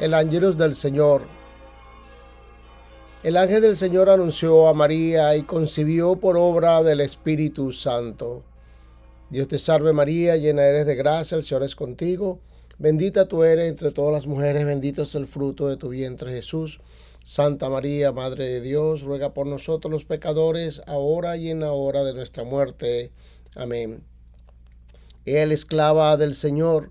el ángel del Señor. El ángel del Señor anunció a María y concibió por obra del Espíritu Santo. Dios te salve María, llena eres de gracia, el Señor es contigo. Bendita tú eres entre todas las mujeres, bendito es el fruto de tu vientre Jesús. Santa María, Madre de Dios, ruega por nosotros los pecadores, ahora y en la hora de nuestra muerte. Amén. El esclava del Señor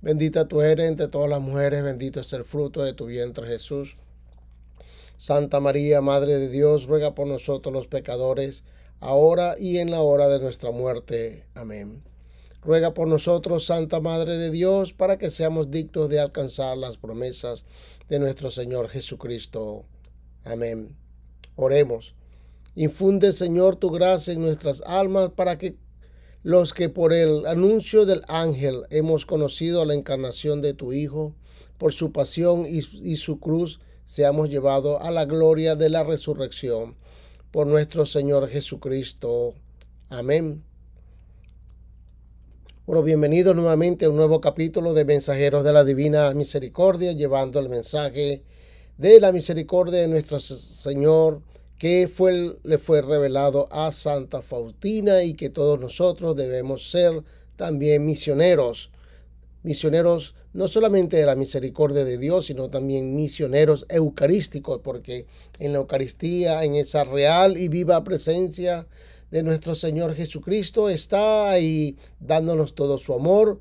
Bendita tú eres entre todas las mujeres, bendito es el fruto de tu vientre Jesús. Santa María, Madre de Dios, ruega por nosotros los pecadores, ahora y en la hora de nuestra muerte. Amén. Ruega por nosotros, Santa Madre de Dios, para que seamos dignos de alcanzar las promesas de nuestro Señor Jesucristo. Amén. Oremos. Infunde, Señor, tu gracia en nuestras almas para que los que por el anuncio del ángel hemos conocido la encarnación de tu Hijo, por su pasión y, su cruz, seamos llevados a la gloria de la resurrección. Por nuestro Señor Jesucristo. Amén. Bueno, bienvenidos nuevamente a un nuevo capítulo de Mensajeros de la Divina Misericordia, llevando el mensaje de la misericordia de nuestro Señor que fue, le fue revelado a Santa Faustina y que todos nosotros debemos ser también misioneros. Misioneros no solamente de la misericordia de Dios, sino también misioneros eucarísticos, porque en la Eucaristía, en esa real y viva presencia de nuestro Señor Jesucristo, está ahí dándonos todo su amor,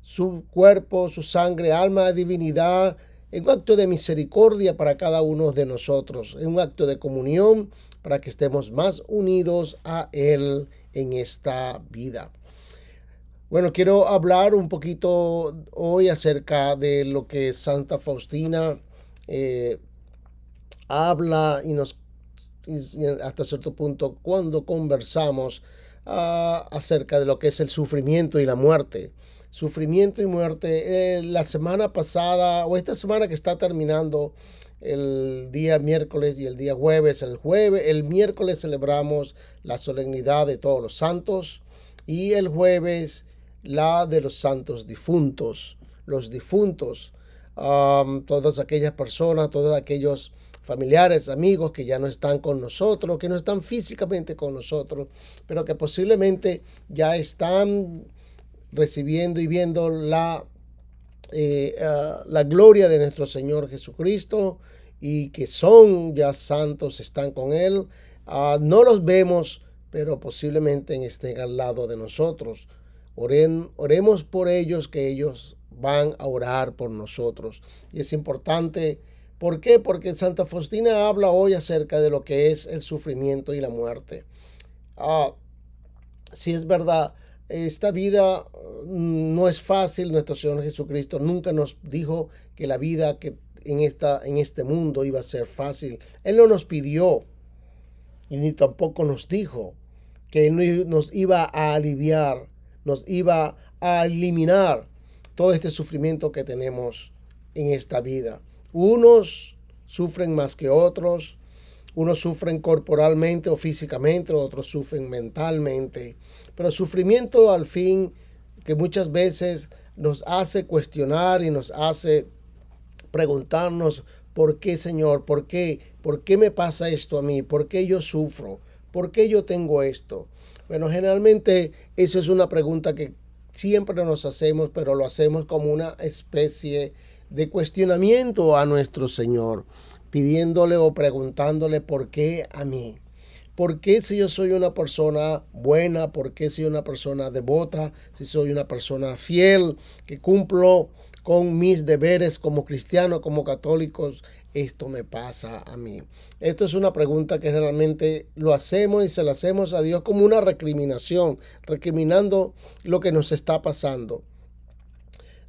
su cuerpo, su sangre, alma, divinidad, en un acto de misericordia para cada uno de nosotros, en un acto de comunión para que estemos más unidos a Él en esta vida. Bueno, quiero hablar un poquito hoy acerca de lo que Santa Faustina eh, habla y nos hasta cierto punto cuando conversamos ah, acerca de lo que es el sufrimiento y la muerte sufrimiento y muerte. Eh, la semana pasada o esta semana que está terminando el día miércoles y el día jueves, el jueves, el miércoles celebramos la solemnidad de todos los santos y el jueves la de los santos difuntos, los difuntos, todas aquellas personas, todos aquellos familiares, amigos que ya no están con nosotros, que no están físicamente con nosotros, pero que posiblemente ya están recibiendo y viendo la, eh, ah, la gloria de nuestro Señor Jesucristo y que son ya santos, están con Él. Ah, no los vemos, pero posiblemente estén al lado de nosotros. Oremos por ellos, que ellos van a orar por nosotros. Y es importante, ¿por qué? Porque Santa Faustina habla hoy acerca de lo que es el sufrimiento y la muerte. Ah, si es verdad, esta vida mm, no es fácil. Nuestro Señor Jesucristo nunca nos dijo que la vida que en, esta, en este mundo iba a ser fácil. Él no nos pidió y ni tampoco nos dijo que Él nos iba a aliviar, nos iba a eliminar todo este sufrimiento que tenemos en esta vida. Unos sufren más que otros, unos sufren corporalmente o físicamente, otros sufren mentalmente. Pero sufrimiento al fin que muchas veces nos hace cuestionar y nos hace preguntarnos, ¿por qué Señor? ¿Por qué? ¿Por qué me pasa esto a mí? ¿Por qué yo sufro? ¿Por qué yo tengo esto? Bueno, generalmente eso es una pregunta que siempre nos hacemos, pero lo hacemos como una especie de cuestionamiento a nuestro Señor pidiéndole o preguntándole por qué a mí. ¿Por qué si yo soy una persona buena? ¿Por qué si soy una persona devota? Si soy una persona fiel, que cumplo con mis deberes como cristiano, como católicos, esto me pasa a mí. Esto es una pregunta que generalmente lo hacemos y se la hacemos a Dios como una recriminación, recriminando lo que nos está pasando.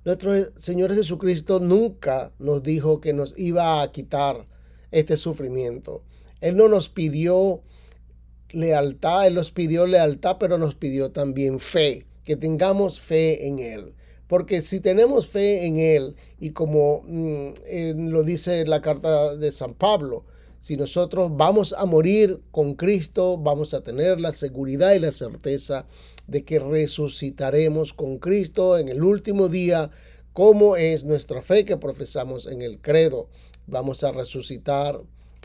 Nuestro Señor Jesucristo nunca nos dijo que nos iba a quitar este sufrimiento. Él no nos pidió lealtad, Él nos pidió lealtad, pero nos pidió también fe, que tengamos fe en Él. Porque si tenemos fe en Él, y como mm, lo dice la carta de San Pablo, si nosotros vamos a morir con Cristo, vamos a tener la seguridad y la certeza de que resucitaremos con Cristo en el último día, como es nuestra fe que profesamos en el credo. Vamos a resucitar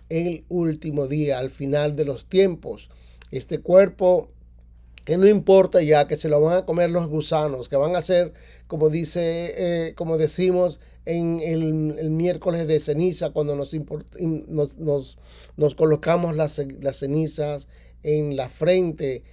el último día, al final de los tiempos. Este cuerpo que no importa ya que se lo van a comer los gusanos, que van a ser, como dice, eh, como decimos en el, miércoles de ceniza, cuando nos, nos, nos, colocamos las, las, cenizas en la frente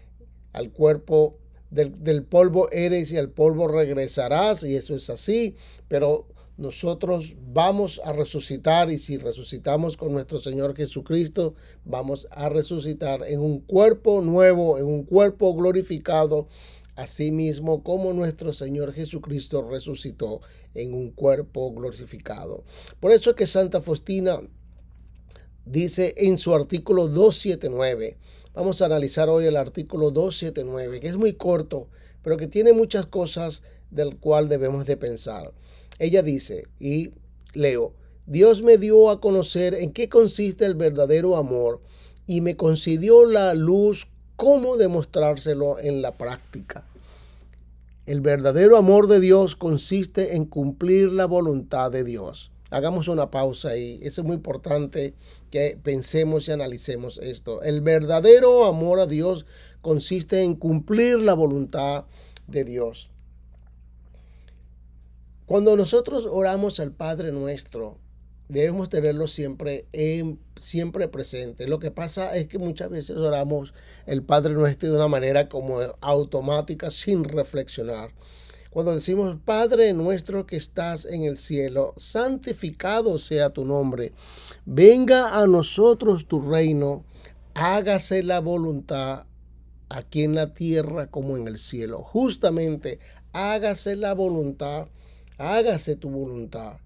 al cuerpo, del, del polvo eres y al polvo regresarás, y eso es así, pero nosotros vamos a resucitar y si resucitamos con nuestro Señor Jesucristo, vamos a resucitar en un cuerpo nuevo, en un cuerpo glorificado, así mismo como nuestro Señor Jesucristo resucitó en un cuerpo glorificado. Por eso es que Santa Faustina dice en su artículo 279, vamos a analizar hoy el artículo 279, que es muy corto, pero que tiene muchas cosas del cual debemos de pensar. Ella dice, y leo, Dios me dio a conocer en qué consiste el verdadero amor y me concedió la luz cómo demostrárselo en la práctica. El verdadero amor de Dios consiste en cumplir la voluntad de Dios. Hagamos una pausa ahí. Eso es muy importante que pensemos y analicemos esto. El verdadero amor a Dios consiste en cumplir la voluntad de Dios. Cuando nosotros oramos al Padre nuestro, debemos tenerlo siempre, en, siempre presente. Lo que pasa es que muchas veces oramos el Padre nuestro de una manera como automática, sin reflexionar. Cuando decimos, Padre nuestro que estás en el cielo, santificado sea tu nombre, venga a nosotros tu reino, hágase la voluntad aquí en la tierra como en el cielo. Justamente, hágase la voluntad hágase tu voluntad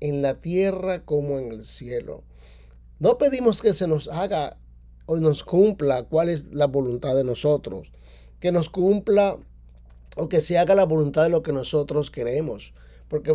en la tierra como en el cielo. No pedimos que se nos haga o nos cumpla cuál es la voluntad de nosotros, que nos cumpla o que se haga la voluntad de lo que nosotros queremos, porque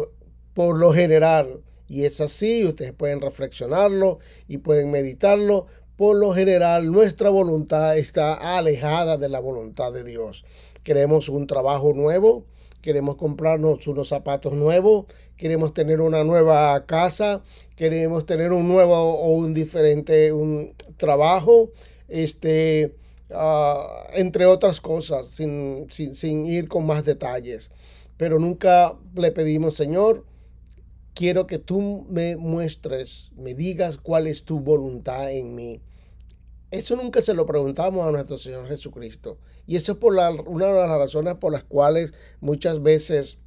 por lo general, y es así, ustedes pueden reflexionarlo y pueden meditarlo, por lo general nuestra voluntad está alejada de la voluntad de Dios. Queremos un trabajo nuevo, queremos comprarnos unos zapatos nuevos, queremos tener una nueva casa, queremos tener un nuevo o un diferente un trabajo, este, ah, entre otras cosas, sin, sin ir con más detalles. Pero nunca le pedimos, Señor, quiero que tú me muestres, me digas cuál es tu voluntad en mí. Eso nunca se lo preguntamos a nuestro Señor Jesucristo. Y eso es por la, una de las razones por las cuales muchas veces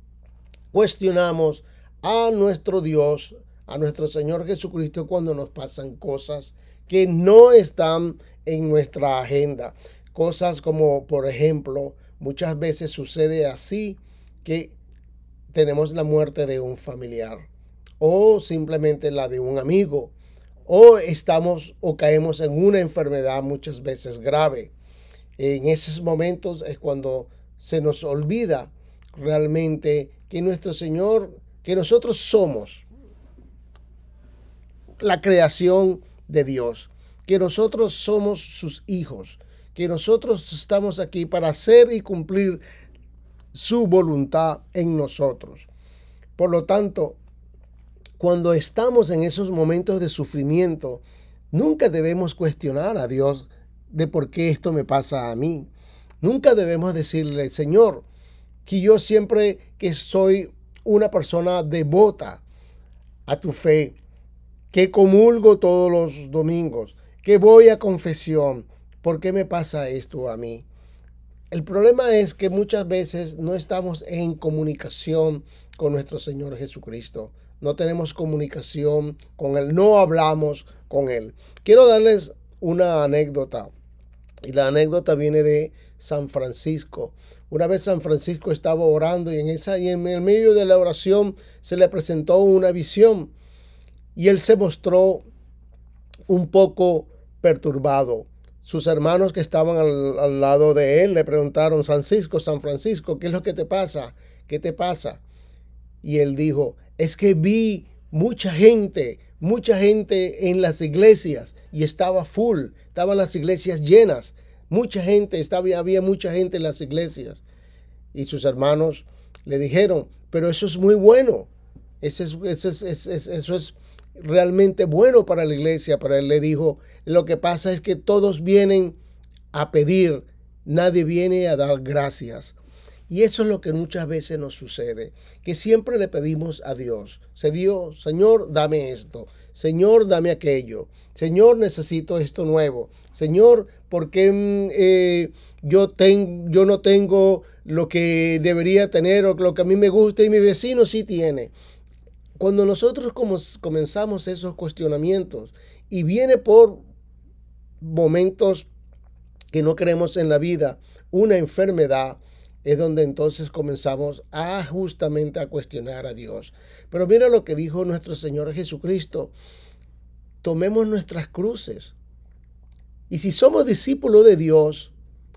cuestionamos a nuestro Dios, a nuestro Señor Jesucristo cuando nos pasan cosas que no están en nuestra agenda. Cosas como, por ejemplo, muchas veces sucede así que tenemos la muerte de un familiar o simplemente la de un amigo o estamos o caemos en una enfermedad muchas veces grave. En esos momentos es cuando se nos olvida realmente que nuestro Señor, que nosotros somos la creación de Dios, que nosotros somos sus hijos, que nosotros estamos aquí para hacer y cumplir su voluntad en nosotros. Por lo tanto, cuando estamos en esos momentos de sufrimiento, nunca debemos cuestionar a Dios de por qué esto me pasa a mí. Nunca debemos decirle, Señor, que yo siempre que soy una persona devota a tu fe, que comulgo todos los domingos, que voy a confesión, ¿por qué me pasa esto a mí? El problema es que muchas veces no estamos en comunicación con nuestro Señor Jesucristo no tenemos comunicación con Él, no hablamos con Él. Quiero darles una anécdota y la anécdota viene de San Francisco. Una vez San Francisco estaba orando y en, esa, y en el medio de la oración se le presentó una visión y él se mostró un poco perturbado. Sus hermanos que estaban al, lado de él le preguntaron, Francisco, San Francisco, ¿qué es lo que te pasa? ¿Qué te pasa? Y él dijo, es que vi mucha gente, mucha gente en las iglesias y estaba full, estaban las iglesias llenas, mucha gente, estaba, había mucha gente en las iglesias. Y sus hermanos le dijeron, pero eso es muy bueno, eso es, eso es, eso es realmente bueno para la iglesia. Pero él le dijo, lo que pasa es que todos vienen a pedir, nadie viene a dar gracias. Y eso es lo que muchas veces nos sucede, que siempre le pedimos a Dios, se dio, Señor, dame esto, Señor, dame aquello, Señor, necesito esto nuevo, Señor, porque mm, eh, yo, yo no tengo lo que debería tener o lo que a mí me gusta y mi vecino sí tiene? Cuando nosotros comenzamos esos cuestionamientos y viene por momentos que no queremos en la vida, una enfermedad, es donde entonces comenzamos a justamente a cuestionar a Dios. Pero mira lo que dijo nuestro Señor Jesucristo. Tomemos nuestras cruces. Y si somos discípulos de Dios,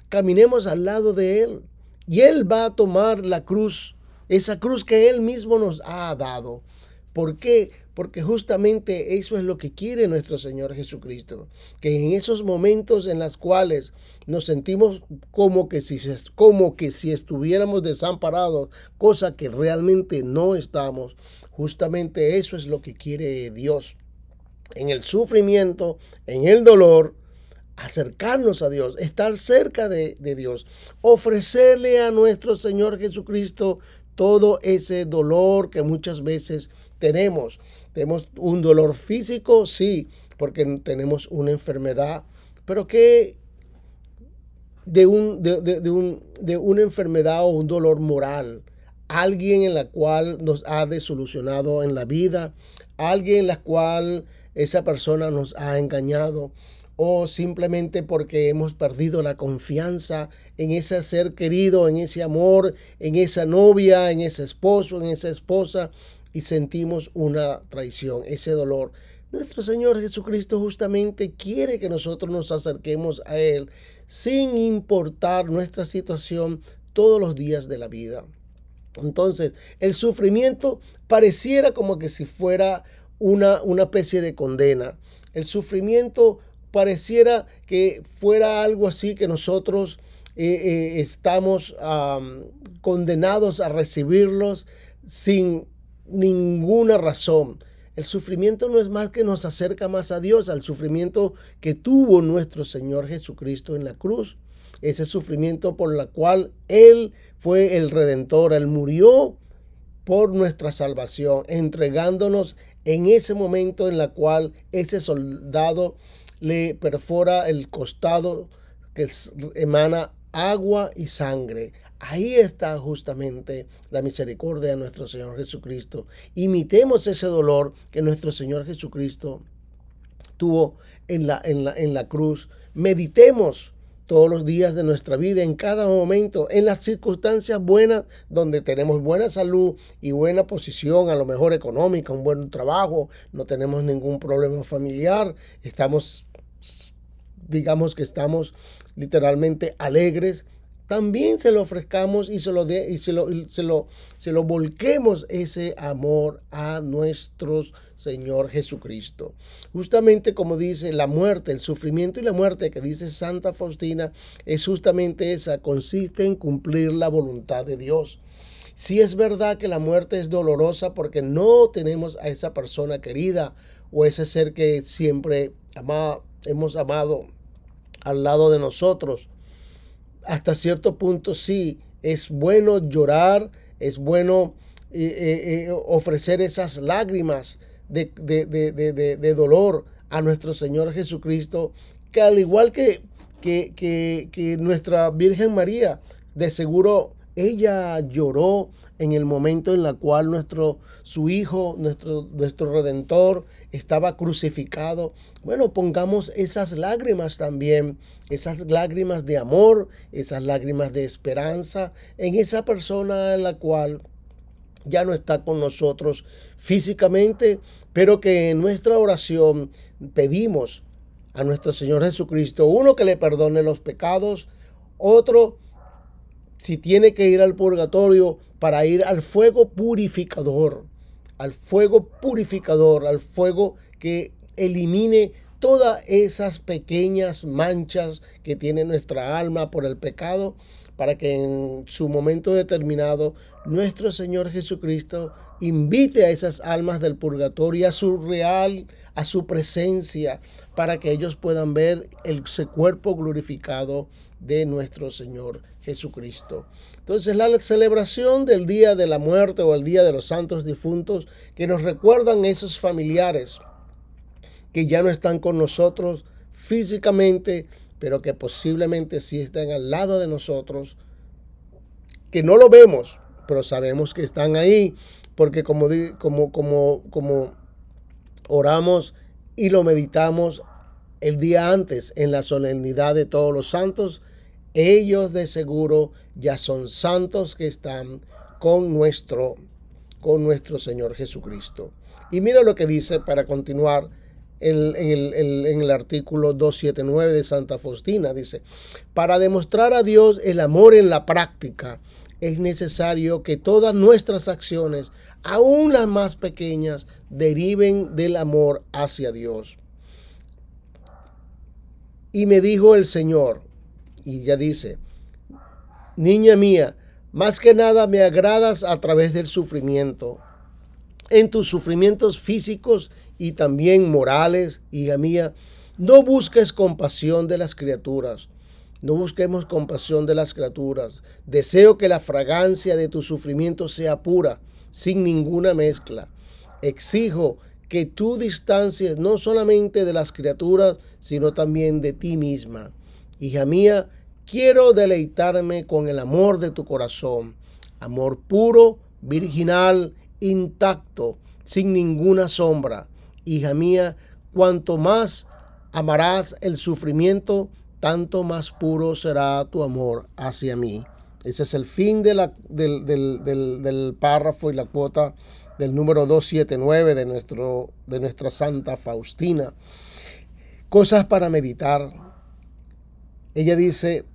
caminemos al lado de Él. Y Él va a tomar la cruz, esa cruz que Él mismo nos ha dado. ¿Por qué? Porque justamente eso es lo que quiere nuestro Señor Jesucristo. Que en esos momentos en los cuales nos sentimos como que si, como que si estuviéramos desamparados, cosa que realmente no estamos, justamente eso es lo que quiere Dios. En el sufrimiento, en el dolor, acercarnos a Dios, estar cerca de, de Dios, ofrecerle a nuestro Señor Jesucristo todo ese dolor que muchas veces tenemos. Tenemos un dolor físico, sí, porque tenemos una enfermedad, pero que de, un, de, un, de una enfermedad o un dolor moral, alguien en la cual nos ha desolucionado en la vida, alguien en la cual esa persona nos ha engañado o simplemente porque hemos perdido la confianza en ese ser querido, en ese amor, en esa novia, en ese esposo, en esa esposa y sentimos una traición, ese dolor. Nuestro Señor Jesucristo justamente quiere que nosotros nos acerquemos a Él sin importar nuestra situación todos los días de la vida. Entonces, el sufrimiento pareciera como que si fuera una, una especie de condena. El sufrimiento pareciera que fuera algo así que nosotros eh, eh, estamos condenados a recibirlos sin ninguna razón. El sufrimiento no es más que nos acerca más a Dios, al sufrimiento que tuvo nuestro Señor Jesucristo en la cruz. Ese sufrimiento por la cual Él fue el redentor, Él murió por nuestra salvación, entregándonos en ese momento en la cual ese soldado le perfora el costado que emana agua y sangre. Ahí está justamente la misericordia de nuestro Señor Jesucristo. Imitemos ese dolor que nuestro Señor Jesucristo tuvo en la, en la, en la cruz. Meditemos todos los días de nuestra vida, en cada momento, en las circunstancias buenas, donde tenemos buena salud y buena posición, a lo mejor económica, un buen trabajo, no tenemos ningún problema familiar, estamos, digamos que estamos literalmente alegres, también se lo ofrezcamos y se lo, y se lo, se lo, se lo volquemos ese amor a nuestro Señor Jesucristo. Justamente como dice la muerte, el sufrimiento y la muerte que dice Santa Faustina es justamente esa, consiste en cumplir la voluntad de Dios. Si es verdad que la muerte es dolorosa porque no tenemos a esa persona querida o ese ser que siempre hemos amado al lado de nosotros, hasta cierto punto sí, es bueno llorar, es bueno eh, eh, eh, ofrecer esas lágrimas de, de, dolor a nuestro Señor Jesucristo, que al igual que, que, que nuestra Virgen María, de seguro ella lloró en el momento en el cual nuestro, su Hijo, nuestro, nuestro Redentor, estaba crucificado. Bueno, pongamos esas lágrimas también, esas lágrimas de amor, esas lágrimas de esperanza en esa persona en la cual ya no está con nosotros físicamente, pero que en nuestra oración pedimos a nuestro Señor Jesucristo, uno que le perdone los pecados, otro si tiene que ir al purgatorio para ir al fuego purificador, al fuego purificador, al fuego que elimine todas esas pequeñas manchas que tiene nuestra alma por el pecado, para que en su momento determinado nuestro Señor Jesucristo invite a esas almas del purgatorio a su real, a su presencia, para que ellos puedan ver ese cuerpo glorificado de nuestro Señor Jesucristo. Entonces la celebración del día de la muerte o el día de los santos difuntos que nos recuerdan esos familiares que ya no están con nosotros físicamente, pero que posiblemente sí están al lado de nosotros, que no lo vemos, pero sabemos que están ahí, porque como, como, como, como oramos y lo meditamos el día antes en la solemnidad de todos los santos, ellos de seguro ya son santos que están con nuestro, con nuestro Señor Jesucristo. Y mira lo que dice para continuar en, el, en el artículo 279 de Santa Faustina. Dice, para demostrar a Dios el amor en la práctica, es necesario que todas nuestras acciones, aun las más pequeñas, deriven del amor hacia Dios. Y me dijo el Señor, y ya dice, niña mía, más que nada me agradas a través del sufrimiento. En tus sufrimientos físicos y también morales, hija mía, no busques compasión de las criaturas. No busquemos compasión de las criaturas. Deseo que la fragancia de tu sufrimiento sea pura, sin ninguna mezcla. Exijo que tú distancies no solamente de las criaturas, sino también de ti misma. Hija mía, quiero deleitarme con el amor de tu corazón, amor puro, virginal, intacto, sin ninguna sombra. Hija mía, cuanto más amarás el sufrimiento, tanto más puro será tu amor hacia mí. Ese es el fin del, del, párrafo y la cuota del número 279 de, nuestro, de nuestra Santa Faustina. Cosas para meditar. Ella dice,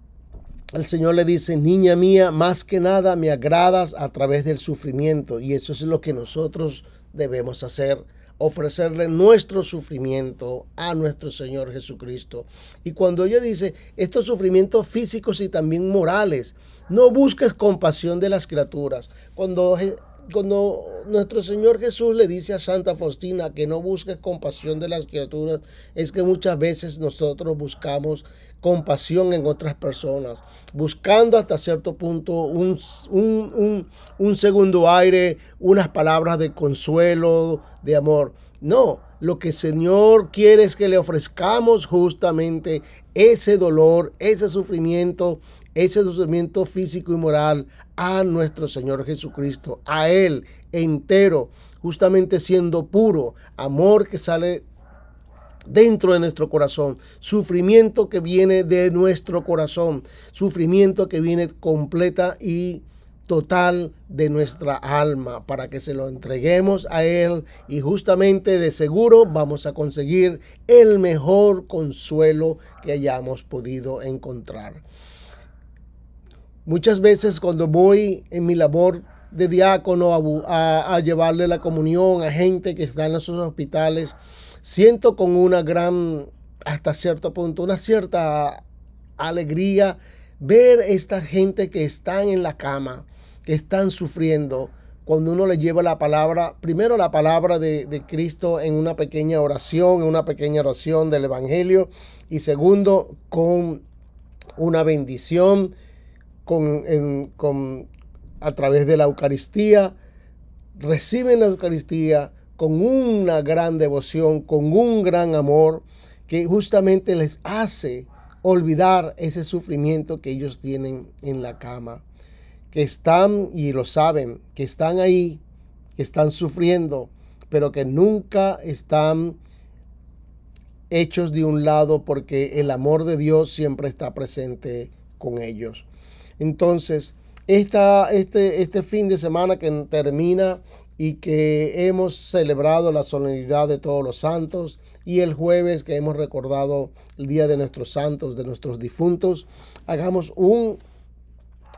el Señor le dice, niña mía, más que nada me agradas a través del sufrimiento. Y eso es lo que nosotros debemos hacer ofrecerle nuestro sufrimiento a nuestro Señor Jesucristo. Y cuando ella dice estos sufrimientos físicos y también morales, no busques compasión de las criaturas. Cuando cuando nuestro Señor Jesús le dice a Santa Faustina que no busques compasión de las criaturas, es que muchas veces nosotros buscamos compasión en otras personas, buscando hasta cierto punto un, un, segundo aire, unas palabras de consuelo, de amor. No, lo que el Señor quiere es que le ofrezcamos justamente ese dolor, ese sufrimiento, ese sufrimiento físico y moral a nuestro Señor Jesucristo, a Él entero, justamente siendo puro, amor que sale dentro de nuestro corazón, sufrimiento que viene de nuestro corazón, sufrimiento que viene completa y total de nuestra alma para que se lo entreguemos a Él y justamente de seguro vamos a conseguir el mejor consuelo que hayamos podido encontrar. Muchas veces cuando voy en mi labor de diácono a, llevarle la comunión a gente que está en los hospitales, siento con una gran, hasta cierto punto, una cierta alegría ver esta gente que están en la cama, que están sufriendo, cuando uno le lleva la palabra, primero la palabra de, de, Cristo en una pequeña oración, en una pequeña oración del Evangelio, y segundo, con una bendición con, a través de la Eucaristía, reciben la Eucaristía con una gran devoción, con un gran amor que justamente les hace olvidar ese sufrimiento que ellos tienen en la cama, que están y lo saben, que están ahí, que están sufriendo, pero que nunca están hechos de un lado porque el amor de Dios siempre está presente con ellos. Entonces, esta, este, este fin de semana que termina y que hemos celebrado la solemnidad de todos los santos, y el jueves que hemos recordado el día de nuestros santos, de nuestros difuntos, hagamos un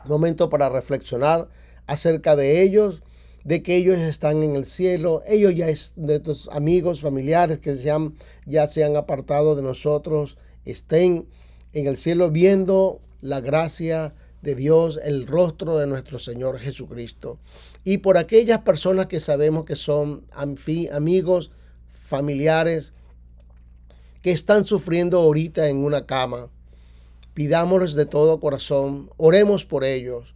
momento para reflexionar acerca de ellos, de que ellos están en el cielo, ellos ya es de tus amigos, familiares que se han, ya se han apartado de nosotros, estén en el cielo viendo la gracia de Dios, el rostro de nuestro Señor Jesucristo. Y por aquellas personas que sabemos que son amigos, familiares, que están sufriendo ahorita en una cama, pidámosles de todo corazón, oremos por ellos.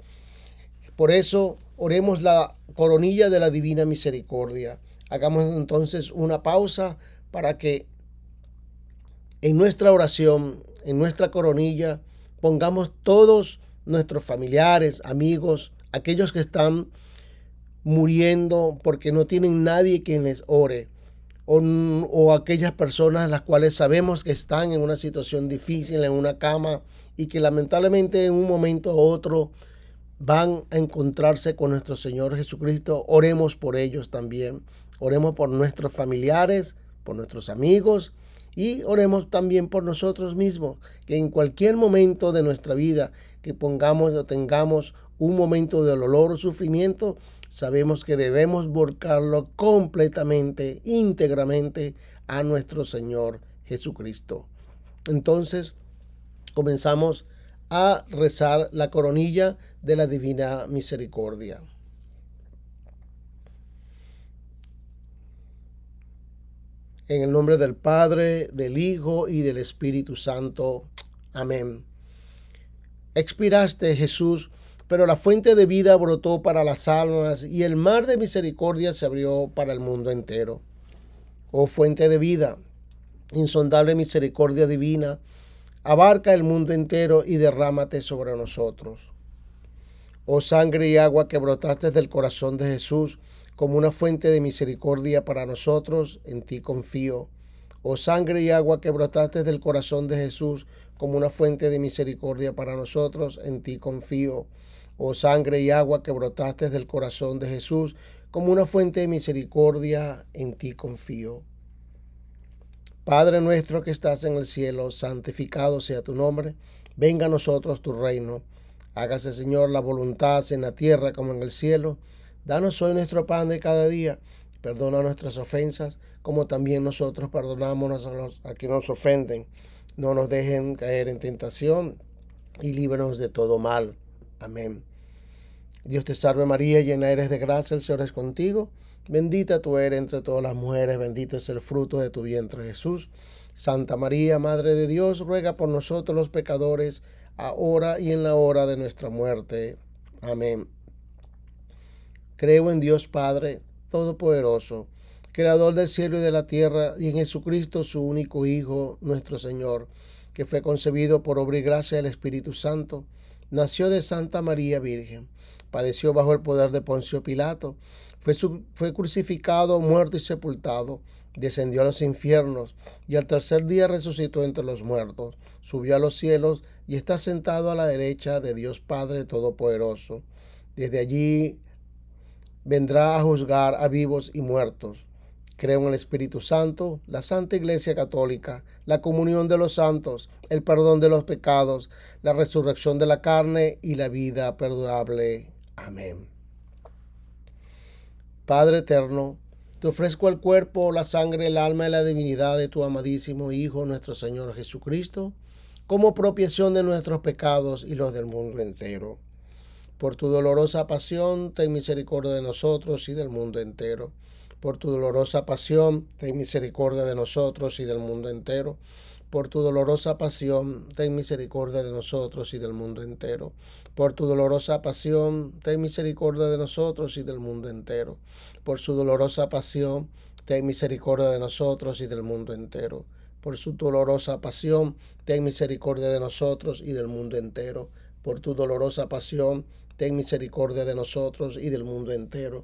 Por eso, oremos la coronilla de la divina misericordia. Hagamos entonces una pausa para que en nuestra oración, en nuestra coronilla, pongamos todos nuestros familiares, amigos, aquellos que están muriendo porque no tienen nadie quien les ore, o, aquellas personas las cuales sabemos que están en una situación difícil, en una cama, y que lamentablemente en un momento u otro van a encontrarse con nuestro Señor Jesucristo. Oremos por ellos también. Oremos por nuestros familiares, por nuestros amigos y oremos también por nosotros mismos, que en cualquier momento de nuestra vida que pongamos o tengamos un momento de dolor o sufrimiento, sabemos que debemos volcarlo completamente, íntegramente a nuestro Señor Jesucristo. Entonces, comenzamos a rezar la coronilla de la Divina Misericordia. En el nombre del Padre, del Hijo y del Espíritu Santo. Amén. Expiraste, Jesús, pero la fuente de vida brotó para las almas y el mar de misericordia se abrió para el mundo entero. Oh fuente de vida, insondable misericordia divina, abarca el mundo entero y derrámate sobre nosotros. Oh sangre y agua que brotaste del corazón de Jesús, como una fuente de misericordia para nosotros, en ti confío. Oh sangre y agua que brotaste del corazón de Jesús, como una fuente de misericordia para nosotros, en ti confío. Oh sangre y agua que brotaste del corazón de Jesús, como una fuente de misericordia, en ti confío. Padre nuestro que estás en el cielo, santificado sea tu nombre, venga a nosotros tu reino. Hágase, Señor, la voluntad en la tierra como en el cielo. Danos hoy nuestro pan de cada día. Perdona nuestras ofensas, como también nosotros perdonamos a los a quienes nos ofenden. No nos dejen caer en tentación y líbranos de todo mal. Amén. Dios te salve María, llena eres de gracia, el Señor es contigo. Bendita tú eres entre todas las mujeres, bendito es el fruto de tu vientre Jesús. Santa María, Madre de Dios, ruega por nosotros los pecadores, ahora y en la hora de nuestra muerte. Amén. Creo en Dios Padre Todopoderoso, Creador del cielo y de la tierra, y en Jesucristo, su único Hijo, nuestro Señor, que fue concebido por obra y gracia del Espíritu Santo, nació de Santa María Virgen, padeció bajo el poder de Poncio Pilato, fue, fue crucificado, muerto y sepultado, descendió a los infiernos, y al tercer día resucitó entre los muertos, subió a los cielos y está sentado a la derecha de Dios Padre Todopoderoso. Desde allí vendrá a juzgar a vivos y muertos. Creo en el Espíritu Santo, la Santa Iglesia Católica, la comunión de los santos, el perdón de los pecados, la resurrección de la carne y la vida perdurable. Amén. Padre eterno, te ofrezco el cuerpo, la sangre, el alma y la divinidad de tu amadísimo Hijo, nuestro Señor Jesucristo, como propiación de nuestros pecados y los del mundo entero por tu dolorosa pasión, ten misericordia de nosotros y del mundo entero. Por tu dolorosa pasión, ten misericordia de nosotros y del mundo entero. Por tu dolorosa pasión, ten misericordia de nosotros y del mundo entero. Por tu dolorosa pasión, ten misericordia de nosotros y del mundo entero. Por su dolorosa pasión, ten misericordia de nosotros y del mundo entero. Por su dolorosa pasión, ten misericordia de nosotros y del mundo entero. Por tu dolorosa pasión, ten misericordia de nosotros y del mundo entero.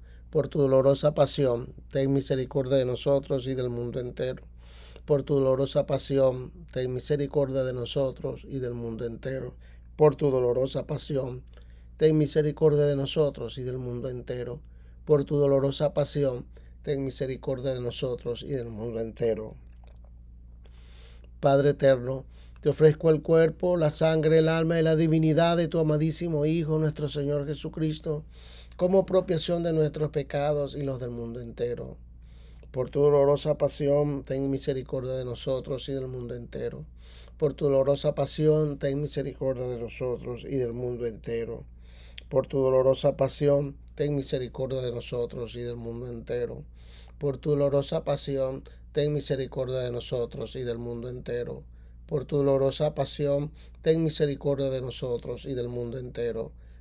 Por tu dolorosa pasión, ten misericordia de nosotros y del mundo entero. Por tu dolorosa pasión, ten misericordia de nosotros y del mundo entero. Por tu dolorosa pasión, ten misericordia de nosotros y del mundo entero por tu dolorosa pasión, ten misericordia de nosotros y del mundo entero. Padre eterno, te ofrezco el cuerpo, la sangre, el alma y la divinidad de tu amadísimo Hijo, nuestro Señor Jesucristo, como propiación de nuestros pecados y los del mundo entero. Por tu dolorosa pasión, ten misericordia de nosotros y del mundo entero. Por tu dolorosa pasión, ten misericordia de nosotros y del mundo entero. Por tu dolorosa pasión, ten misericordia de nosotros y del mundo entero. Por tu dolorosa pasión, ten misericordia de nosotros y del mundo entero. Por tu dolorosa pasión, ten misericordia de nosotros y del mundo entero.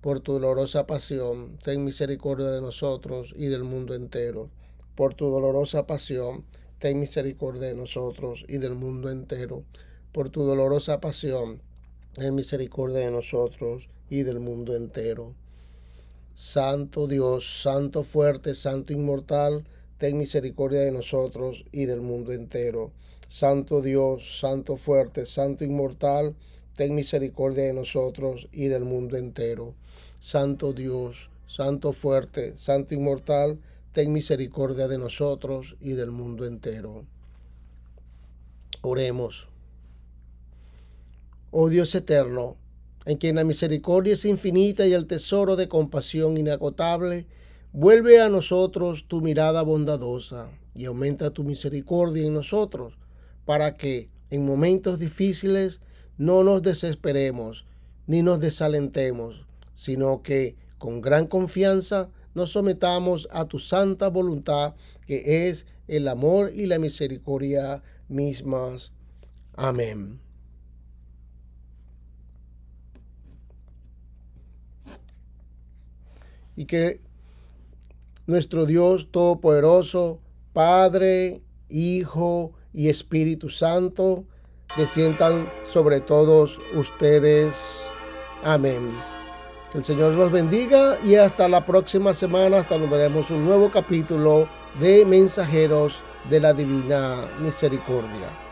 Por tu dolorosa pasión, ten misericordia de nosotros y del mundo entero. Por tu dolorosa pasión, ten misericordia de nosotros y del mundo entero. Por tu dolorosa pasión, ten misericordia de nosotros y del mundo entero. Santo Dios, Santo fuerte, Santo inmortal, ten misericordia de nosotros y del mundo entero. Santo Dios, Santo fuerte, Santo inmortal, ten misericordia de nosotros y del mundo entero. Santo Dios, Santo fuerte, Santo inmortal, ten misericordia de nosotros y del mundo entero. Oremos. Oh Dios eterno, en quien la misericordia es infinita y el tesoro de compasión inagotable, vuelve a nosotros tu mirada bondadosa y aumenta tu misericordia en nosotros para que en momentos difíciles no nos desesperemos ni nos desalentemos, sino que con gran confianza nos sometamos a tu santa voluntad, que es el amor y la misericordia mismas. Amén. Y que nuestro Dios Todopoderoso, Padre, Hijo y Espíritu Santo, desciendan sobre todos ustedes. Amén. El Señor los bendiga y hasta la próxima semana, hasta nos veremos un nuevo capítulo de Mensajeros de la Divina Misericordia.